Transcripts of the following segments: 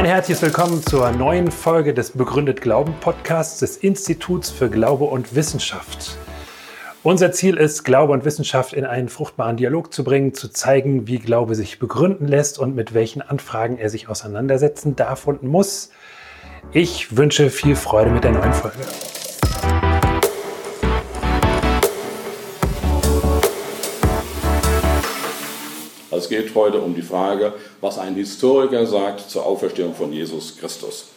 Ein herzliches Willkommen zur neuen Folge des Begründet Glauben Podcasts des Instituts für Glaube und Wissenschaft. Unser Ziel ist, Glaube und Wissenschaft in einen fruchtbaren Dialog zu bringen, zu zeigen, wie Glaube sich begründen lässt und mit welchen Anfragen er sich auseinandersetzen darf und muss. Ich wünsche viel Freude mit der neuen Folge. Geht heute um die Frage, was ein Historiker sagt zur Auferstehung von Jesus Christus.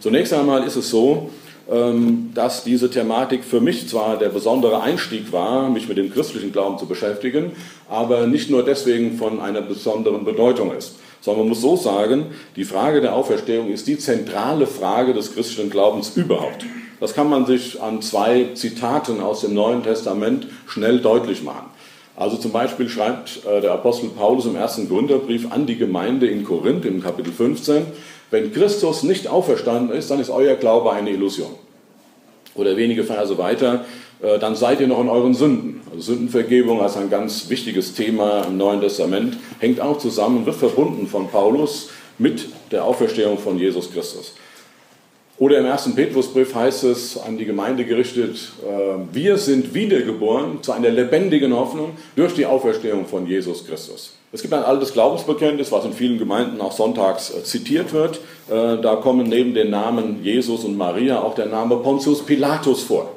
Zunächst einmal ist es so, ähm, dass diese Thematik für mich zwar der besondere Einstieg war, mich mit dem christlichen Glauben zu beschäftigen, aber nicht nur deswegen von einer besonderen Bedeutung ist. Sondern man muss so sagen, die Frage der Auferstehung ist die zentrale Frage des christlichen Glaubens überhaupt. Das kann man sich an zwei Zitaten aus dem Neuen Testament schnell deutlich machen. Also zum Beispiel schreibt äh, der Apostel Paulus im ersten Gründerbrief an die Gemeinde in Korinth im Kapitel 15, wenn Christus nicht auferstanden ist, dann ist euer Glaube eine Illusion. Oder wenige Verse weiter, äh, dann seid ihr noch in euren Sünden. Also Sündenvergebung als ein ganz wichtiges Thema im Neuen Testament hängt auch zusammen, wird verbunden von Paulus mit der Auferstehung von Jesus Christus. Oder im ersten Petrusbrief heißt es an die Gemeinde gerichtet, äh, wir sind wiedergeboren zu einer lebendigen Hoffnung durch die Auferstehung von Jesus Christus. Es gibt ein altes Glaubensbekenntnis, was in vielen Gemeinden auch sonntags äh, zitiert wird. Äh, da kommen neben den Namen Jesus und Maria auch der Name Pontius Pilatus vor.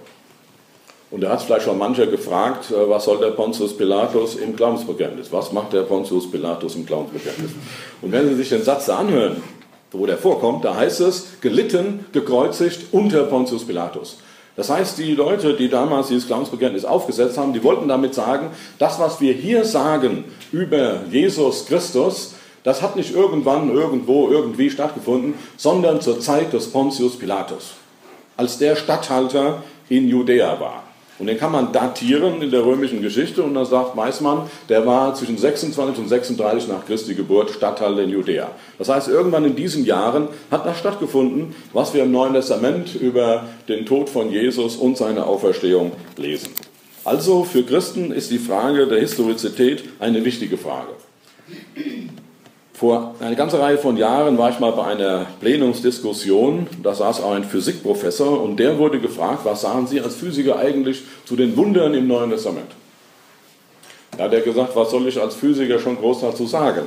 Und da hat vielleicht schon mancher gefragt, was soll der Pontius Pilatus im Glaubensbekenntnis? Was macht der Pontius Pilatus im Glaubensbekenntnis? Und wenn Sie sich den Satz anhören, wo der vorkommt, da heißt es, gelitten, gekreuzigt unter Pontius Pilatus. Das heißt, die Leute, die damals dieses Glaubensbekenntnis aufgesetzt haben, die wollten damit sagen, das, was wir hier sagen über Jesus Christus, das hat nicht irgendwann, irgendwo, irgendwie stattgefunden, sondern zur Zeit des Pontius Pilatus, als der Statthalter in Judäa war. Und den kann man datieren in der römischen Geschichte und da sagt Meismann, der war zwischen 26 und 36 nach Christi Geburt Statthalter in Judäa. Das heißt, irgendwann in diesen Jahren hat das stattgefunden, was wir im Neuen Testament über den Tod von Jesus und seine Auferstehung lesen. Also für Christen ist die Frage der Historizität eine wichtige Frage. Vor einer ganzen Reihe von Jahren war ich mal bei einer Plenumsdiskussion, da saß auch ein Physikprofessor und der wurde gefragt, was sagen Sie als Physiker eigentlich zu den Wundern im Neuen Testament? Da hat er gesagt, was soll ich als Physiker schon groß dazu sagen?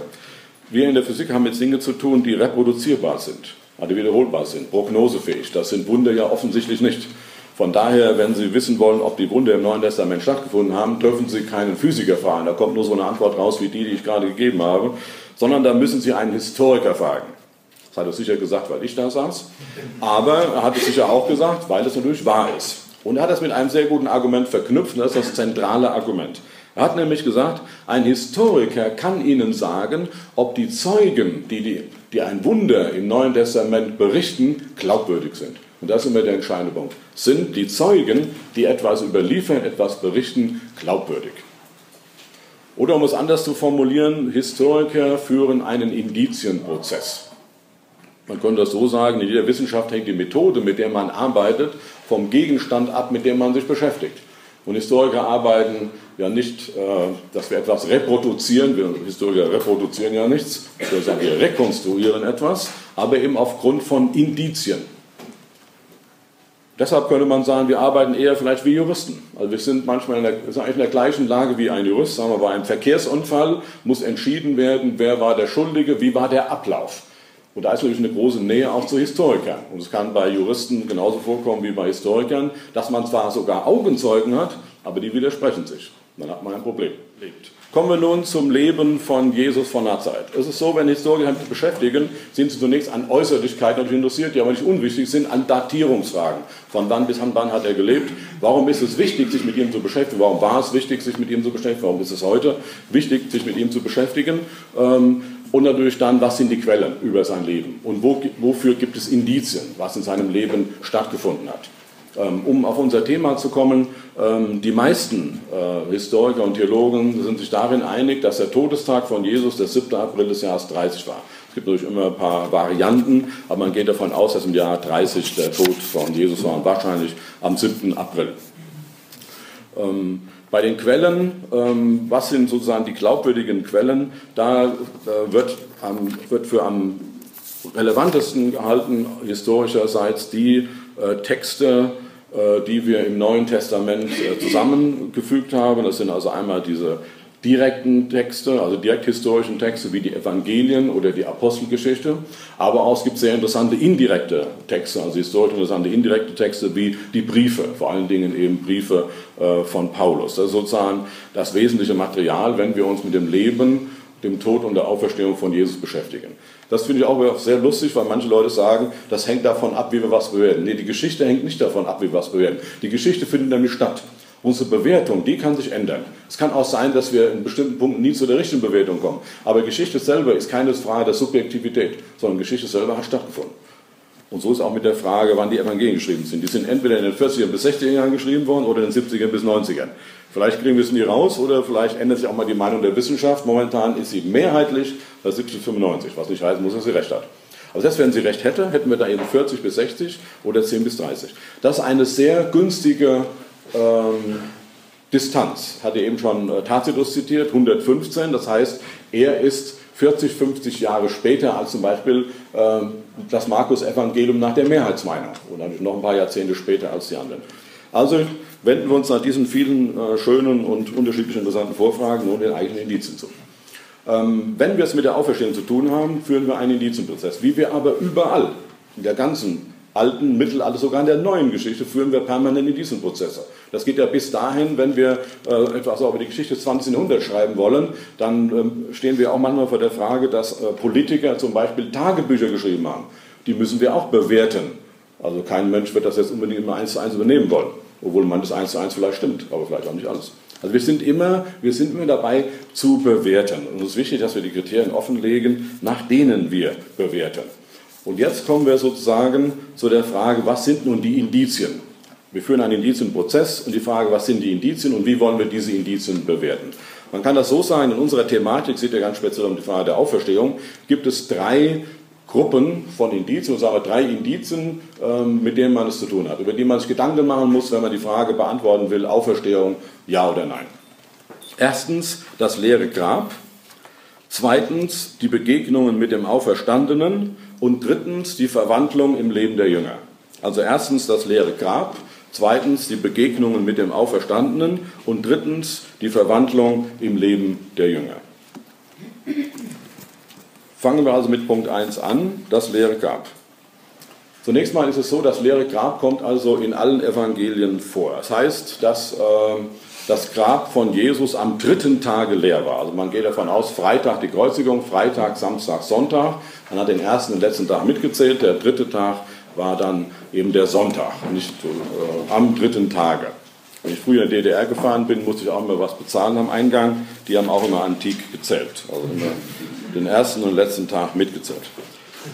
Wir in der Physik haben mit Dingen zu tun, die reproduzierbar sind, also wiederholbar sind, prognosefähig. Das sind Wunder ja offensichtlich nicht. Von daher, wenn Sie wissen wollen, ob die Wunder im Neuen Testament stattgefunden haben, dürfen Sie keinen Physiker fragen. Da kommt nur so eine Antwort raus wie die, die ich gerade gegeben habe sondern da müssen Sie einen Historiker fragen. Das hat er sicher gesagt, weil ich da saß, aber er hat es sicher auch gesagt, weil es natürlich wahr ist. Und er hat das mit einem sehr guten Argument verknüpft, das ist das zentrale Argument. Er hat nämlich gesagt, ein Historiker kann Ihnen sagen, ob die Zeugen, die, die, die ein Wunder im Neuen Testament berichten, glaubwürdig sind. Und das ist immer der entscheidende Punkt. Sind die Zeugen, die etwas überliefern, etwas berichten, glaubwürdig? Oder um es anders zu formulieren, Historiker führen einen Indizienprozess. Man könnte das so sagen, in jeder Wissenschaft hängt die Methode, mit der man arbeitet, vom Gegenstand ab, mit dem man sich beschäftigt. Und Historiker arbeiten ja nicht, äh, dass wir etwas reproduzieren, wir Historiker reproduzieren ja nichts, wir rekonstruieren etwas, aber eben aufgrund von Indizien. Deshalb könnte man sagen, wir arbeiten eher vielleicht wie Juristen. Also wir sind manchmal in der, sind in der gleichen Lage wie ein Jurist. Sagen wir, bei einem Verkehrsunfall muss entschieden werden, wer war der Schuldige, wie war der Ablauf. Und da ist natürlich eine große Nähe auch zu Historikern. Und es kann bei Juristen genauso vorkommen wie bei Historikern, dass man zwar sogar Augenzeugen hat, aber die widersprechen sich. Dann hat man ein Problem. Lebt. Kommen wir nun zum Leben von Jesus von Nazareth. Es ist so, wenn Historiker sich beschäftigen, sind sie zunächst an Äußerlichkeiten natürlich interessiert, die aber nicht unwichtig sind, an Datierungsfragen. Von wann bis wann hat er gelebt? Warum ist es wichtig, sich mit ihm zu beschäftigen? Warum war es wichtig, sich mit ihm zu beschäftigen? Warum ist es heute wichtig, sich mit ihm zu beschäftigen? Ähm, und natürlich dann, was sind die Quellen über sein Leben? Und wo, wofür gibt es Indizien, was in seinem Leben stattgefunden hat? Ähm, um auf unser Thema zu kommen, ähm, die meisten äh, Historiker und Theologen sind sich darin einig, dass der Todestag von Jesus der 7. April des Jahres 30 war. Es gibt natürlich immer ein paar Varianten, aber man geht davon aus, dass im Jahr 30 der Tod von Jesus war und wahrscheinlich am 7. April. Ähm, bei den Quellen, was sind sozusagen die glaubwürdigen Quellen, da äh, wird, wird für am relevantesten gehalten historischerseits die Texte, äh, die wir im Neuen Testament äh, zusammengefügt haben. Das sind also einmal diese direkten Texte, also direkt historischen Texte wie die Evangelien oder die Apostelgeschichte, aber auch es gibt sehr interessante indirekte Texte, also historisch interessante indirekte Texte wie die Briefe, vor allen Dingen eben Briefe äh, von Paulus. Das ist sozusagen das wesentliche Material, wenn wir uns mit dem Leben, dem Tod und der Auferstehung von Jesus beschäftigen. Das finde ich auch sehr lustig, weil manche Leute sagen, das hängt davon ab, wie wir was bewerten. Nee, die Geschichte hängt nicht davon ab, wie wir was bewerten. Die Geschichte findet nämlich statt. Unsere Bewertung, die kann sich ändern. Es kann auch sein, dass wir in bestimmten Punkten nie zu der richtigen Bewertung kommen. Aber Geschichte selber ist keine Frage der Subjektivität, sondern Geschichte selber hat stattgefunden. Und so ist auch mit der Frage, wann die Evangelien geschrieben sind. Die sind entweder in den 40er bis 60er Jahren geschrieben worden oder in den 70er bis 90ern. Vielleicht kriegen wir es nie raus oder vielleicht ändert sich auch mal die Meinung der Wissenschaft. Momentan ist sie mehrheitlich bei 70 bis 95, was nicht heißen muss, dass sie recht hat. Aber selbst wenn sie recht hätte, hätten wir da eben 40 bis 60 oder 10 bis 30. Das ist eine sehr günstige ähm, Distanz. Hatte eben schon äh, Tacitus zitiert, 115, das heißt, er ist 40, 50 Jahre später als zum Beispiel das Markus-Evangelium nach der Mehrheitsmeinung und dann noch ein paar Jahrzehnte später als die anderen. Also wenden wir uns nach diesen vielen äh, schönen und unterschiedlich interessanten Vorfragen nun den eigenen Indizien zu. Ähm, wenn wir es mit der Auferstehung zu tun haben, führen wir einen Indizienprozess. Wie wir aber überall in der ganzen alten, Mittelalter, sogar in der neuen Geschichte führen wir permanent in diesen Prozesse. Das geht ja bis dahin, wenn wir äh, etwas über die Geschichte des 20. Jahrhunderts schreiben wollen, dann ähm, stehen wir auch manchmal vor der Frage, dass äh, Politiker zum Beispiel Tagebücher geschrieben haben. Die müssen wir auch bewerten. Also kein Mensch wird das jetzt unbedingt immer eins zu eins übernehmen wollen, obwohl man das eins zu eins vielleicht stimmt, aber vielleicht auch nicht alles. Also wir sind immer, wir sind immer dabei zu bewerten. Und es ist wichtig, dass wir die Kriterien offenlegen, nach denen wir bewerten. Und jetzt kommen wir sozusagen zu der Frage, was sind nun die Indizien? Wir führen einen Indizienprozess und die Frage, was sind die Indizien und wie wollen wir diese Indizien bewerten? Man kann das so sagen, in unserer Thematik, sieht ja ganz speziell um die Frage der Auferstehung, gibt es drei Gruppen von Indizien, sagen wir drei Indizien, ähm, mit denen man es zu tun hat, über die man sich Gedanken machen muss, wenn man die Frage beantworten will, Auferstehung, ja oder nein. Erstens das leere Grab, zweitens die Begegnungen mit dem Auferstandenen und drittens die Verwandlung im Leben der Jünger. Also erstens das leere Grab, zweitens die Begegnungen mit dem Auferstandenen und drittens die Verwandlung im Leben der Jünger. Fangen wir also mit Punkt 1 an, das leere Grab. Zunächst mal ist es so, das leere Grab kommt also in allen Evangelien vor. Das heißt, dass äh, das Grab von Jesus am dritten Tage leer war. Also man geht davon aus, Freitag die Kreuzigung, Freitag, Samstag, Sonntag. Man hat den ersten und letzten Tag mitgezählt. Der dritte Tag war dann eben der Sonntag, nicht äh, am dritten Tage. Wenn ich früher in der DDR gefahren bin, musste ich auch immer was bezahlen am Eingang. Die haben auch immer antik gezählt, also immer den ersten und letzten Tag mitgezählt.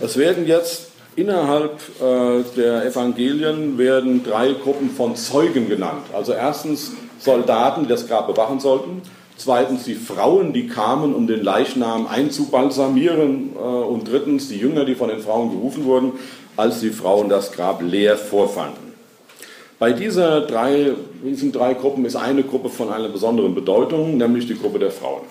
Es werden jetzt innerhalb äh, der Evangelien werden drei Gruppen von Zeugen genannt. Also erstens Soldaten, die das Grab bewachen sollten. Zweitens die Frauen, die kamen, um den Leichnam einzubalsamieren. Äh, und drittens die Jünger, die von den Frauen gerufen wurden, als die Frauen das Grab leer vorfanden. Bei dieser drei, diesen drei Gruppen ist eine Gruppe von einer besonderen Bedeutung, nämlich die Gruppe der Frauen.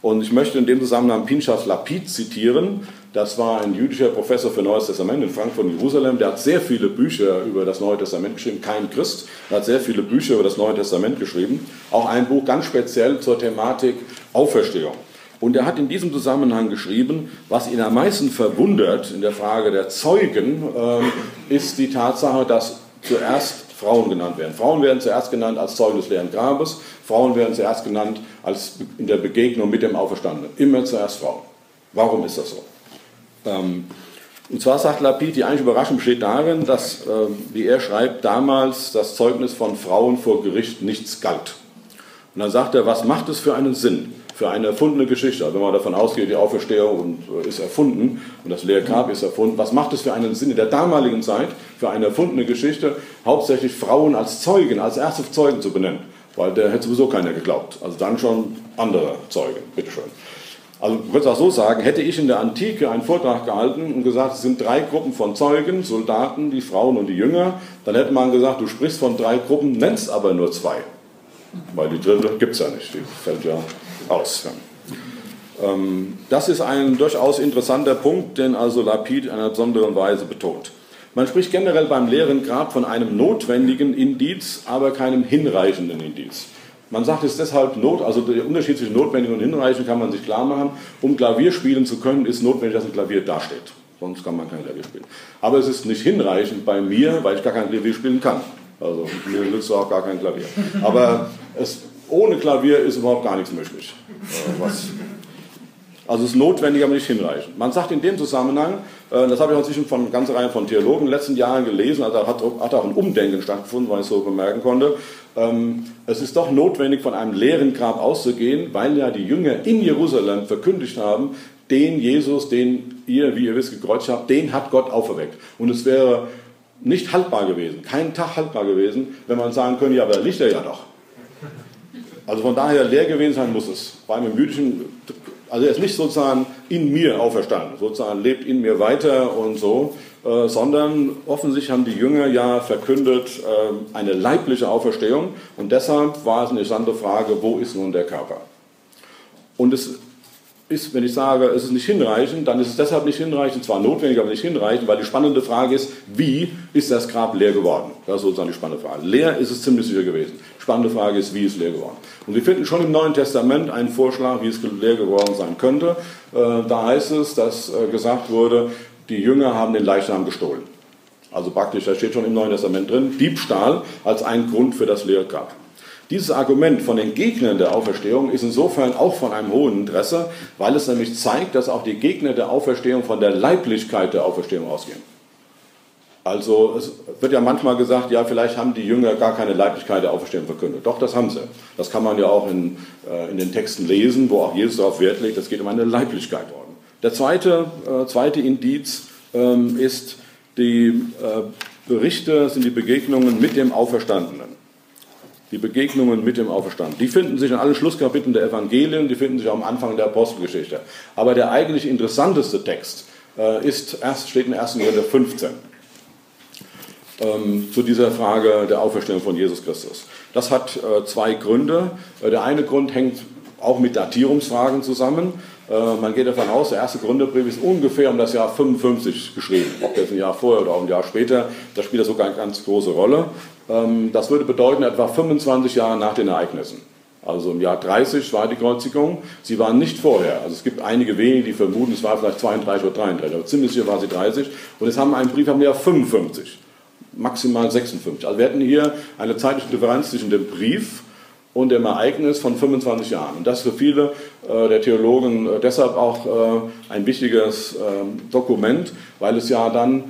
Und ich möchte in dem Zusammenhang Pinchas Lapid zitieren, das war ein jüdischer Professor für Neues Testament in Frankfurt und Jerusalem. Der hat sehr viele Bücher über das Neue Testament geschrieben, kein Christ. Er hat sehr viele Bücher über das Neue Testament geschrieben. Auch ein Buch ganz speziell zur Thematik Auferstehung. Und er hat in diesem Zusammenhang geschrieben, was ihn am meisten verwundert in der Frage der Zeugen, äh, ist die Tatsache, dass zuerst Frauen genannt werden. Frauen werden zuerst genannt als Zeugen des leeren Grabes, Frauen werden zuerst genannt als in der Begegnung mit dem Auferstandenen. Immer zuerst Frauen. Warum ist das so? Ähm, und zwar sagt Lapid, die eigentliche Überraschung besteht darin, dass, ähm, wie er schreibt, damals das Zeugnis von Frauen vor Gericht nichts galt. Und dann sagt er, was macht es für einen Sinn, für eine erfundene Geschichte? Also wenn man davon ausgeht, die Auferstehung äh, ist erfunden und das leere Grab ist erfunden, was macht es für einen Sinn in der damaligen Zeit, für eine erfundene Geschichte, hauptsächlich Frauen als Zeugen, als erste Zeugen zu benennen? Weil der hätte sowieso keiner geglaubt. Also dann schon andere Zeugen, bitteschön. Also ich würde es auch so sagen, hätte ich in der Antike einen Vortrag gehalten und gesagt, es sind drei Gruppen von Zeugen, Soldaten, die Frauen und die Jünger, dann hätte man gesagt, du sprichst von drei Gruppen, nennst aber nur zwei. Weil die dritte gibt es ja nicht, die fällt ja aus. Ähm, das ist ein durchaus interessanter Punkt, den also Lapid in einer besonderen Weise betont. Man spricht generell beim leeren Grab von einem notwendigen Indiz, aber keinem hinreichenden Indiz. Man sagt es deshalb not, also der Unterschied zwischen notwendig und hinreichend kann man sich klar machen. Um Klavier spielen zu können, ist notwendig, dass ein Klavier dasteht. Sonst kann man kein Klavier spielen. Aber es ist nicht hinreichend bei mir, weil ich gar kein Klavier spielen kann. Also mir nützt auch gar kein Klavier. Aber es, ohne Klavier ist überhaupt gar nichts möglich. Äh, was, also es ist notwendig, aber nicht hinreichend. Man sagt in dem Zusammenhang, äh, das habe ich inzwischen von einer ganzen Reihe von Theologen in den letzten Jahren gelesen, also hat, auch ein Umdenken stattgefunden, weil ich so bemerken konnte. Ähm, es ist doch notwendig, von einem leeren Grab auszugehen, weil ja die Jünger in Jerusalem verkündigt haben, den Jesus, den ihr, wie ihr wisst, gekreuzigt habt, den hat Gott auferweckt. Und es wäre nicht haltbar gewesen, kein Tag haltbar gewesen, wenn man sagen könnte, ja, aber da liegt er ja doch. Also von daher leer gewesen sein muss es. Bei einem jüdischen, also er ist nicht sozusagen in mir auferstanden, sozusagen lebt in mir weiter und so, äh, sondern offensichtlich haben die Jünger ja verkündet äh, eine leibliche Auferstehung und deshalb war es eine interessante Frage, wo ist nun der Körper? Und es ist, wenn ich sage, es ist nicht hinreichend, dann ist es deshalb nicht hinreichend, zwar notwendig, aber nicht hinreichend, weil die spannende Frage ist, wie ist das Grab leer geworden? Das ist sozusagen die spannende Frage. Leer ist es ziemlich sicher gewesen. Spannende Frage ist, wie ist leer geworden? Und wir finden schon im Neuen Testament einen Vorschlag, wie es leer geworden sein könnte. Äh, da heißt es, dass äh, gesagt wurde, die Jünger haben den Leichnam gestohlen. Also praktisch, da steht schon im Neuen Testament drin, Diebstahl als ein Grund für das leere Grab. Dieses Argument von den Gegnern der Auferstehung ist insofern auch von einem hohen Interesse, weil es nämlich zeigt, dass auch die Gegner der Auferstehung von der Leiblichkeit der Auferstehung ausgehen. Also es wird ja manchmal gesagt, ja, vielleicht haben die Jünger gar keine Leiblichkeit der Auferstehung verkündet. Doch, das haben sie. Das kann man ja auch in, äh, in den Texten lesen, wo auch Jesus darauf Wert legt, es geht um eine Leiblichkeit. Der zweite, äh, zweite Indiz ähm, ist die äh, Berichte, sind die Begegnungen mit dem Auferstandenen die Begegnungen mit dem Auferstandenen. Die finden sich in allen Schlusskapiteln der Evangelien, die finden sich auch am Anfang der Apostelgeschichte. Aber der eigentlich interessanteste Text äh, ist, erst, steht in 1. Korinther 15 ähm, zu dieser Frage der Auferstehung von Jesus Christus. Das hat äh, zwei Gründe. Äh, der eine Grund hängt auch mit Datierungsfragen zusammen. Äh, man geht davon aus, der erste Gründerbrief ist ungefähr um das Jahr 55 geschrieben. Ob jetzt ein Jahr vorher oder auch ein Jahr später, das spielt sogar eine ganz große Rolle. Ähm, das würde bedeuten, etwa 25 Jahre nach den Ereignissen. Also im Jahr 30 war die Kreuzigung. Sie waren nicht vorher. Also es gibt einige wenige, die vermuten, es war vielleicht 32 oder 33, aber ziemlich sicher war sie 30. Und es haben einen Brief am Jahr 55, maximal 56. Also wir hätten hier eine zeitliche Differenz zwischen dem Brief und dem Ereignis von 25 Jahren. Und das ist für viele äh, der Theologen äh, deshalb auch äh, ein wichtiges ähm, Dokument, weil es ja dann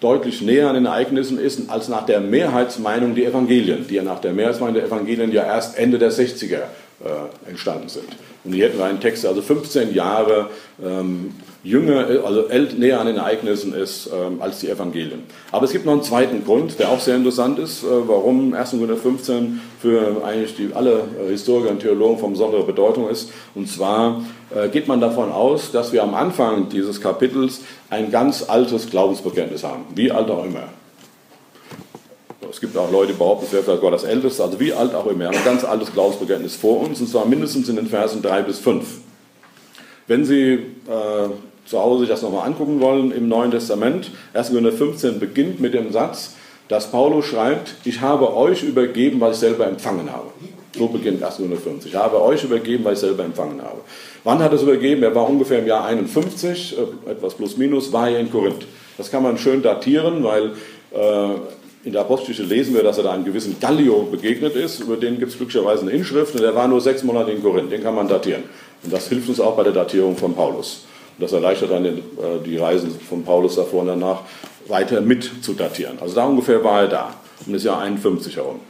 deutlich näher an den Ereignissen ist als nach der Mehrheitsmeinung die Evangelien, die ja nach der Mehrheitsmeinung der Evangelien ja erst Ende der 60er äh, entstanden sind. Und hier hätten wir einen Text, also 15 Jahre ähm, jünger, also näher an den Ereignissen ist ähm, als die Evangelien. Aber es gibt noch einen zweiten Grund, der auch sehr interessant ist, äh, warum 1. Korinther 15 für eigentlich die, alle äh, Historiker und Theologen von besonderer Bedeutung ist. Und zwar äh, geht man davon aus, dass wir am Anfang dieses Kapitels ein ganz altes Glaubensbekenntnis haben, wie alt auch immer. Es gibt auch Leute, die behaupten, es wäre vielleicht sogar das älteste, also wie alt auch immer. Wir haben ein ganz altes Glaubensbekenntnis vor uns, und zwar mindestens in den Versen 3 bis 5. Wenn Sie äh, zu Hause sich das nochmal angucken wollen, im Neuen Testament, 1. Korinther 15 beginnt mit dem Satz, dass Paulus schreibt, ich habe euch übergeben, was ich selber empfangen habe. So beginnt 1. Korinther 15. Ich habe euch übergeben, was ich selber empfangen habe. Wann hat er es übergeben? Er war ungefähr im Jahr 51, äh, etwas plus minus, war er in Korinth. Das kann man schön datieren, weil äh, in der Apostelgeschichte lesen wir, dass er da einem gewissen Gallio begegnet ist. Über den gibt es glücklicherweise eine Inschrift und der war nur sechs Monate in Korinth. Den kann man datieren. Und das hilft uns auch bei der Datierung von Paulus. Das erleichtert dann den, äh, die Reisen von Paulus davor und danach weiter mit zu datieren. Also da ungefähr war er da, um das Jahr 51 herum.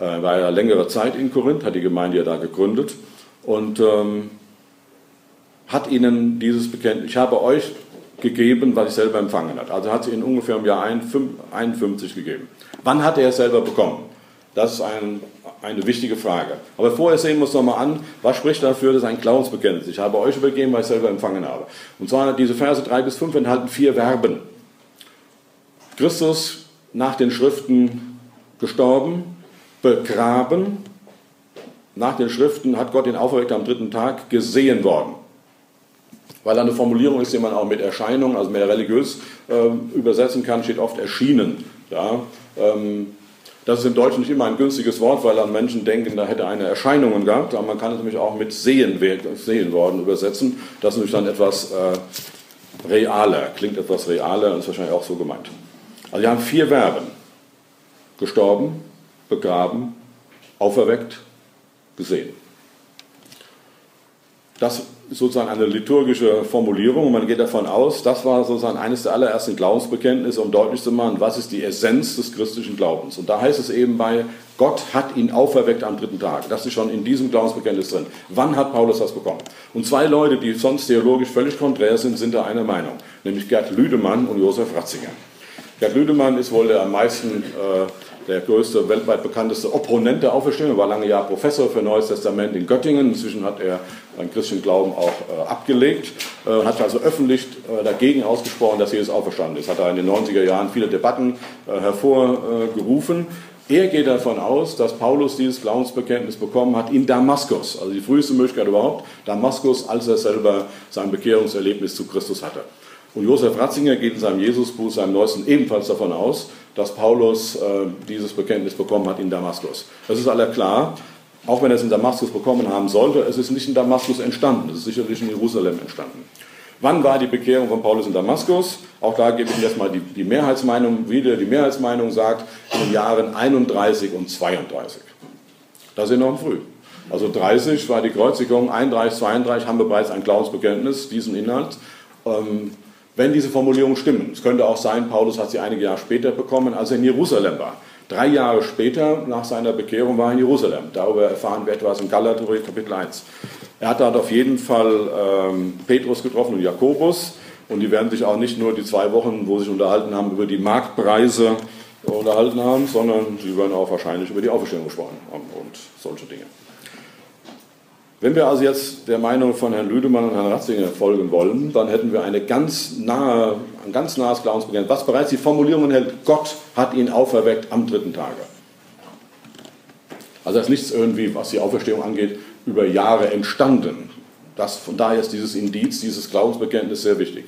Er war ja längere Zeit in Korinth, hat die Gemeinde ja da gegründet und ähm, hat ihnen dieses Bekenntnis, ich habe euch gegeben, was ich selber empfangen habe. Also hat sie ihnen ungefähr im Jahr 51 gegeben. Wann hat er es selber bekommen? Das ist ein, eine wichtige Frage. Aber vorher sehen wir uns nochmal an, was spricht dafür, das ist ein Glaubensbekenntnis. Ich habe euch übergeben, was ich selber empfangen habe. Und zwar diese Verse 3 bis 5 enthalten vier Verben. Christus nach den Schriften gestorben, begraben. Nach den Schriften hat Gott den auferweckt am dritten Tag gesehen worden. weil da eine Formulierung ist, die man auch mit Erscheinung, also mehr religiös äh, übersetzen kann, steht oft erschienen. Ja? Ähm, das ist im Deutschen nicht immer ein günstiges Wort, weil dann Menschen denken, da hätte eine Erscheinungen gehabt, aber man kann es nämlich auch mit sehen, sehen worden übersetzen. Das ist nämlich dann etwas äh, realer, klingt etwas realer und ist wahrscheinlich auch so gemeint. Also wir haben vier Verben. Gestorben, begraben, auferweckt, gesehen. Das sozusagen eine liturgische Formulierung man geht davon aus, das war sozusagen eines der allerersten Glaubensbekenntnisse, um deutlich zu machen, was ist die Essenz des christlichen Glaubens. Und da heißt es eben bei, Gott hat ihn auferweckt am dritten Tag. Das ist schon in diesem Glaubensbekenntnis drin. Wann hat Paulus das bekommen? Und zwei Leute, die sonst theologisch völlig konträr sind, sind da einer Meinung, nämlich Gerd Lüdemann und Josef Ratzinger. Gerd Lüdemann ist wohl der am meisten äh, der größte, weltweit bekannteste Opponent der Auferstehung. Er war lange Jahre Professor für Neues Testament in Göttingen. Inzwischen hat er seinen christlichen Glauben auch äh, abgelegt äh, und hat also öffentlich äh, dagegen ausgesprochen, dass Jesus auferstanden ist. Hat er in den 90er Jahren viele Debatten äh, hervorgerufen. Er geht davon aus, dass Paulus dieses Glaubensbekenntnis bekommen hat in Damaskus, also die früheste Möglichkeit überhaupt, Damaskus, als er selber sein Bekehrungserlebnis zu Christus hatte. Und Josef Ratzinger geht in seinem Jesusbuch, seinem neuesten, ebenfalls davon aus, dass Paulus äh, dieses Bekenntnis bekommen hat in Damaskus. Das ist aller klar, auch wenn er es in Damaskus bekommen haben sollte, es ist nicht in Damaskus entstanden, es ist sicherlich in Jerusalem entstanden. Wann war die Bekehrung von Paulus in Damaskus? Auch da gebe ich Ihnen erstmal die, die Mehrheitsmeinung wieder. Die Mehrheitsmeinung sagt in den Jahren 31 und 32. Da sind wir noch früh. Also 30 war die Kreuzigung, 31, 32 haben wir bereits ein Glaubensbekenntnis, diesen Inhalt. Ähm, wenn diese Formulierungen stimmen. Es könnte auch sein, Paulus hat sie einige Jahre später bekommen, als er in Jerusalem war. Drei Jahre später, nach seiner Bekehrung, war er in Jerusalem. Darüber erfahren wir etwas in Galaterbrief Kapitel 1. Er hat dort auf jeden Fall ähm, Petrus getroffen und Jakobus. Und die werden sich auch nicht nur die zwei Wochen, wo sie sich unterhalten haben, über die Marktpreise unterhalten haben, sondern sie werden auch wahrscheinlich über die Auferstehung gesprochen haben und solche Dinge. Wenn wir also jetzt der Meinung von Herrn Lüdemann und Herrn Ratzinger folgen wollen, dann hätten wir eine ganz nahe, ein ganz nahes Glaubensbekenntnis, was bereits die Formulierung enthält, Gott hat ihn auferweckt am dritten Tage. Also das ist nichts irgendwie, was die Auferstehung angeht, über Jahre entstanden. Das, von daher ist dieses Indiz, dieses Glaubensbekenntnis sehr wichtig.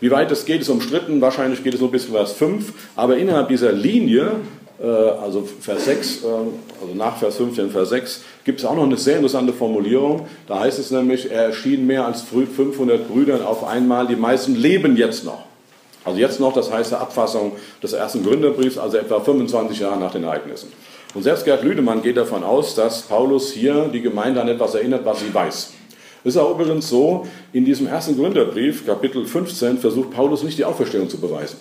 Wie weit es geht, ist umstritten. Wahrscheinlich geht es nur bis Vers 5. Aber innerhalb dieser Linie also Vers 6, äh, also nach Vers 15, Vers 6, gibt es auch noch eine sehr interessante Formulierung. Da heißt es nämlich, er erschien mehr als 500 Brüdern auf einmal, die meisten leben jetzt noch. Also jetzt noch, das heißt der Abfassung des ersten Gründerbriefs, also etwa 25 Jahre nach den Ereignissen. Und selbst Gerd Lüdemann geht davon aus, dass Paulus hier die Gemeinde an etwas erinnert, was sie weiß. Es ist auch übrigens so, in diesem ersten Gründerbrief, Kapitel 15, versucht Paulus nicht die Auferstehung zu beweisen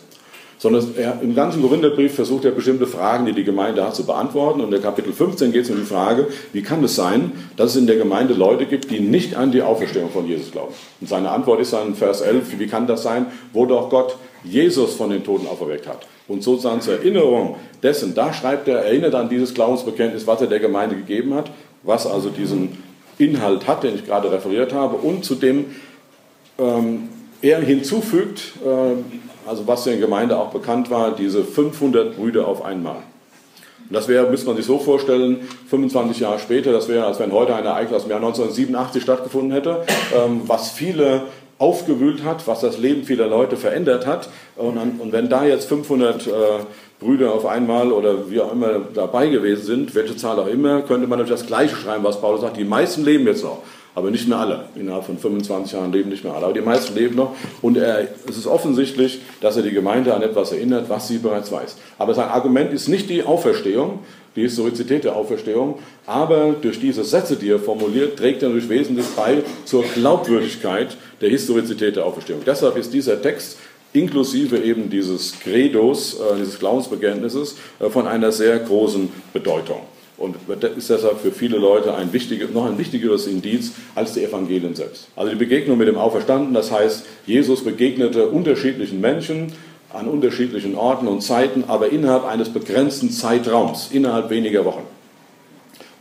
sondern er, im ganzen Korintherbrief versucht er bestimmte Fragen, die die Gemeinde hat, zu beantworten. Und in Kapitel 15 geht es um die Frage, wie kann es sein, dass es in der Gemeinde Leute gibt, die nicht an die Auferstehung von Jesus glauben. Und seine Antwort ist dann Vers 11, wie kann das sein, wo doch Gott Jesus von den Toten auferweckt hat. Und sozusagen zur Erinnerung dessen, da schreibt er, erinnert an dieses Glaubensbekenntnis, was er der Gemeinde gegeben hat, was also diesen Inhalt hat, den ich gerade referiert habe, und zu dem ähm, er hinzufügt, äh, also was in der Gemeinde auch bekannt war, diese 500 Brüder auf einmal. Und das wäre, müsste man sich so vorstellen, 25 Jahre später, das wäre, als wenn heute ein Ereignis aus dem Jahr 1987 stattgefunden hätte, ähm, was viele aufgewühlt hat, was das Leben vieler Leute verändert hat. Und, und wenn da jetzt 500 äh, Brüder auf einmal oder wie auch immer dabei gewesen sind, welche Zahl auch immer, könnte man natürlich das Gleiche schreiben, was Paulus sagt. Die meisten leben jetzt noch aber nicht mehr alle. Innerhalb von 25 Jahren leben nicht mehr alle, aber die meisten leben noch. Und er, es ist offensichtlich, dass er die Gemeinde an etwas erinnert, was sie bereits weiß. Aber sein Argument ist nicht die Auferstehung, die Historizität der Auferstehung, aber durch diese Sätze, die er formuliert, trägt er natürlich wesentlich bei zur Glaubwürdigkeit der Historizität der Auferstehung. Deshalb ist dieser Text inklusive eben dieses Credos, äh, dieses Glaubensbekenntnisses, äh, von einer sehr großen Bedeutung und ist deshalb für viele Leute ein noch ein wichtigeres Indiz als die Evangelien selbst. Also die Begegnung mit dem Auferstandenen, das heißt, Jesus begegnete unterschiedlichen Menschen an unterschiedlichen Orten und Zeiten, aber innerhalb eines begrenzten Zeitraums, innerhalb weniger Wochen.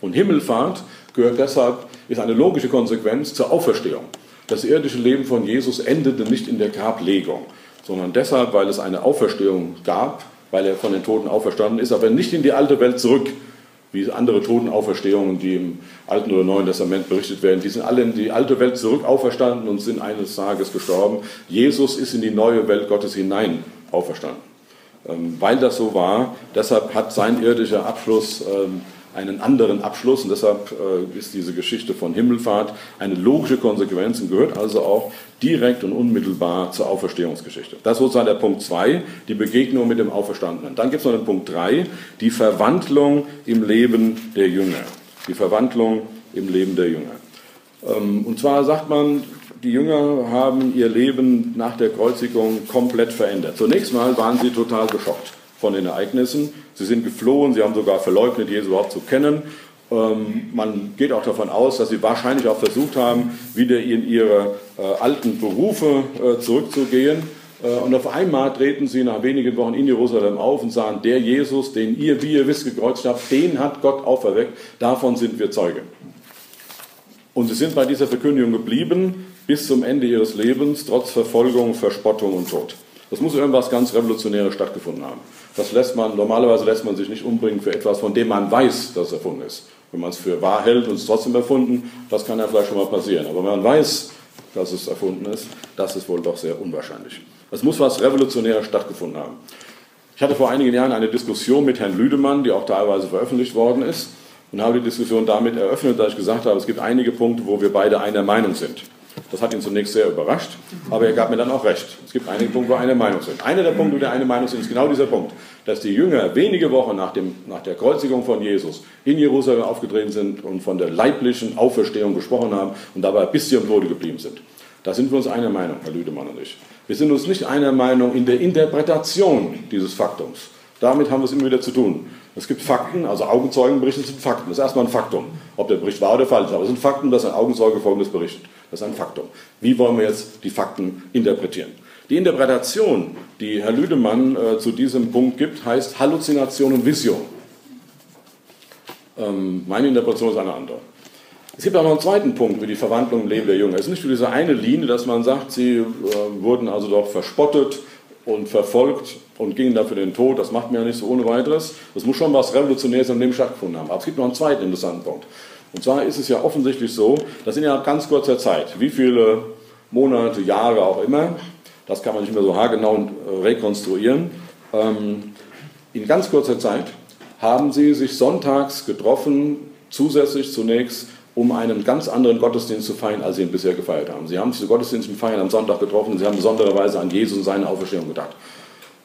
Und Himmelfahrt gehört deshalb, ist eine logische Konsequenz zur Auferstehung. Das irdische Leben von Jesus endete nicht in der Grablegung, sondern deshalb, weil es eine Auferstehung gab, weil er von den Toten auferstanden ist, aber nicht in die alte Welt zurück, wie andere Totenauferstehungen, die im Alten oder Neuen Testament berichtet werden. Die sind alle in die alte Welt zurück auferstanden und sind eines Tages gestorben. Jesus ist in die neue Welt Gottes hinein auferstanden. Ähm, weil das so war, deshalb hat sein irdischer Abschluss ähm, einen anderen Abschluss und deshalb äh, ist diese Geschichte von Himmelfahrt eine logische Konsequenz und gehört also auch direkt und unmittelbar zur Auferstehungsgeschichte. Das ist sozusagen der Punkt 2, die Begegnung mit dem Auferstandenen. Dann gibt es noch den Punkt 3, die Verwandlung im Leben der Jünger. Die Verwandlung im Leben der Jünger. Ähm, und zwar sagt man, die Jünger haben ihr Leben nach der Kreuzigung komplett verändert. Zunächst mal waren sie total geschockt von den Ereignissen. Sie sind geflohen, sie haben sogar verleugnet, Jesus überhaupt zu kennen. Ähm, man geht auch davon aus, dass sie wahrscheinlich auch versucht haben, wieder in ihre äh, alten Berufe äh, zurückzugehen. Äh, und auf einmal treten sie nach wenigen Wochen in Jerusalem auf und sagen, der Jesus, den ihr, wie ihr wisst, gekreuzt habt, den hat Gott auferweckt, davon sind wir Zeuge. Und sie sind bei dieser Verkündigung geblieben bis zum Ende ihres Lebens, trotz Verfolgung, Verspottung und Tod. Das muss irgendwas ganz Revolutionäres stattgefunden haben. Das lässt man, normalerweise lässt man sich nicht umbringen für etwas, von dem man weiß, dass es erfunden ist. Wenn man es für wahr hält und es trotzdem erfunden, das kann ja vielleicht schon mal passieren. Aber wenn man weiß, dass es erfunden ist, das ist wohl doch sehr unwahrscheinlich. Es muss was Revolutionäres stattgefunden haben. Ich hatte vor einigen Jahren eine Diskussion mit Herrn Lüdemann, die auch teilweise veröffentlicht worden ist, und habe die Diskussion damit eröffnet, dass ich gesagt habe, es gibt einige Punkte, wo wir beide einer Meinung sind. Das hat ihn zunächst sehr überrascht, aber er gab mir dann auch recht. Es gibt einige Punkte, wo eine Meinung sind. Einer der Punkte, wo wir eine Meinung sind, ist genau dieser Punkt, dass die Jünger wenige Wochen nach, dem, nach der Kreuzigung von Jesus in Jerusalem aufgetreten sind und von der leiblichen Auferstehung gesprochen haben und dabei bis am Tode geblieben sind. Da sind wir uns einer Meinung, Herr Lüdemann und ich. Wir sind uns nicht einer Meinung in der Interpretation dieses Faktums. Damit haben wir es immer wieder zu tun. Es gibt Fakten, also Augenzeugenberichte sind Fakten. Das ist erstmal ein Faktum. Ob der Bericht wahr oder falsch ist, aber es sind Fakten, dass ein Augenzeuge folgendes berichtet. Das ist ein Faktum. Wie wollen wir jetzt die Fakten interpretieren? Die Interpretation, die Herr Lüdemann äh, zu diesem Punkt gibt, heißt Halluzination und Vision. Ähm, meine Interpretation ist eine andere. Es gibt auch noch einen zweiten Punkt wie die Verwandlung im Leben der Jünger. Es ist nicht nur diese eine Linie, dass man sagt, sie äh, wurden also doch verspottet und verfolgt und gingen dafür den Tod. Das macht man ja nicht so ohne weiteres. Das muss schon was Revolutionäres an dem stattgefunden haben. Aber es gibt noch einen zweiten interessanten Punkt. Und zwar ist es ja offensichtlich so, dass in ja ganz kurzer Zeit, wie viele Monate, Jahre auch immer, das kann man nicht mehr so haargenau äh, rekonstruieren, ähm, in ganz kurzer Zeit haben sie sich sonntags getroffen, zusätzlich zunächst, um einen ganz anderen Gottesdienst zu feiern, als sie ihn bisher gefeiert haben. Sie haben sich zu Gottesdiensten feiern am Sonntag getroffen, sie haben besondererweise an Jesus und seine Auferstehung gedacht.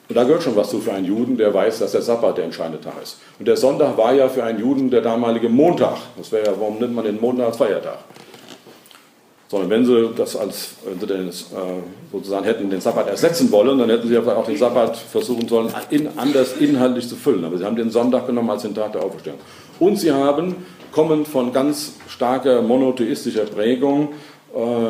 Und da gehört schon was zu für einen Juden, der weiß, dass der Sabbat der entscheidende Tag ist. Und der Sonntag war ja für einen Juden der damalige Montag. Das wäre ja, warum nennt man den Montag als Feiertag? Sondern wenn sie das als, wenn sie den, äh, sozusagen hätten den Sabbat ersetzen wollen, dann hätten sie auch den Sabbat versuchen sollen, in, anders inhaltlich zu füllen. Aber sie haben den Sonntag genommen als den Tag der Auferstehung. Und sie haben, kommend von ganz starker monotheistischer Prägung,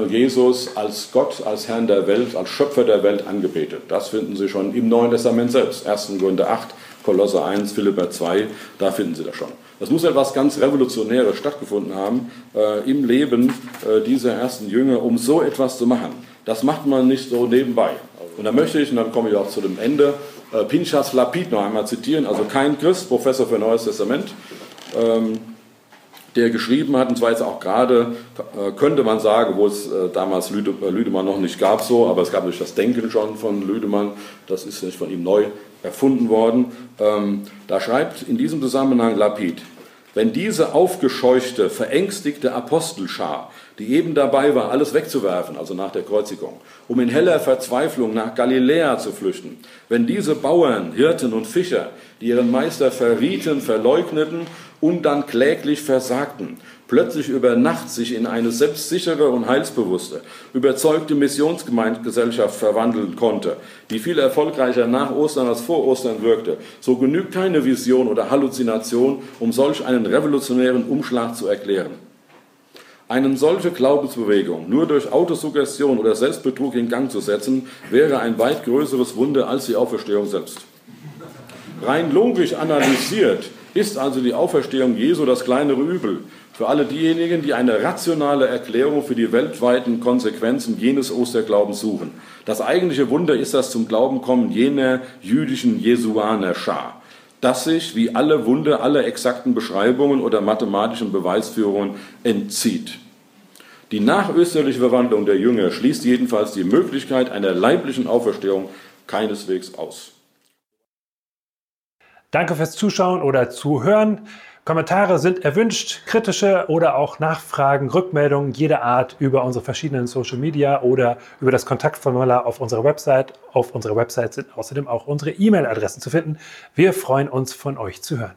Jesus als Gott, als Herrn der Welt, als Schöpfer der Welt angebetet. Das finden Sie schon im Neuen Testament selbst. 1. Korinther 8, Kolosser 1, Philipper 2, da finden Sie das schon. Das muss etwas ganz Revolutionäres stattgefunden haben äh, im Leben äh, dieser ersten Jünger, um so etwas zu machen. Das macht man nicht so nebenbei. Und da möchte ich, und dann komme ich auch zu dem Ende, äh, Pinchas Lapid noch einmal zitieren, also kein Christ, Professor für Neues Testament. Ähm, der geschrieben hat, und zwar jetzt auch gerade, äh, könnte man sagen, wo es äh, damals äh, Lüdemann noch nicht gab so, aber es gab natürlich das Denken schon von Lüdemann, das ist nicht von ihm neu erfunden worden. Ähm, da schreibt in diesem Zusammenhang Lapid, wenn diese aufgescheuchte, verängstigte Apostelschar, die eben dabei war, alles wegzuwerfen, also nach der Kreuzigung, um in heller Verzweiflung nach Galiläa zu flüchten, wenn diese Bauern, Hirten und Fischer, die ihren Meister verrieten, verleugneten und dann kläglich versagten, plötzlich über Nacht sich in eine selbstsichere und heilsbewusste, überzeugte Missionsgemeindegesellschaft verwandeln konnte, die viel erfolgreicher nach Ostern als vor Ostern wirkte, so genügt keine Vision oder Halluzination, um solch einen revolutionären Umschlag zu erklären. Eine solche Glaubensbewegung nur durch Autosuggestion oder Selbstbetrug in Gang zu setzen, wäre ein weit größeres Wunder als die Auferstehung selbst. Rein logisch analysiert ist also die Auferstehung Jesu das kleinere Übel für alle diejenigen, die eine rationale Erklärung für die weltweiten Konsequenzen jenes Osterglaubens suchen. Das eigentliche Wunder ist das zum Glauben kommen jener jüdischen Jesuaner-Schar. das sich wie alle Wunde, alle exakten Beschreibungen oder mathematischen Beweisführungen entzieht. Die nachösterliche Verwandlung der Jünger schließt jedenfalls die Möglichkeit einer leiblichen Auferstehung keineswegs aus. Danke fürs Zuschauen oder Zuhören. Kommentare sind erwünscht, kritische oder auch Nachfragen, Rückmeldungen jeder Art über unsere verschiedenen Social Media oder über das Kontaktformular auf unserer Website. Auf unserer Website sind außerdem auch unsere E-Mail-Adressen zu finden. Wir freuen uns, von euch zu hören.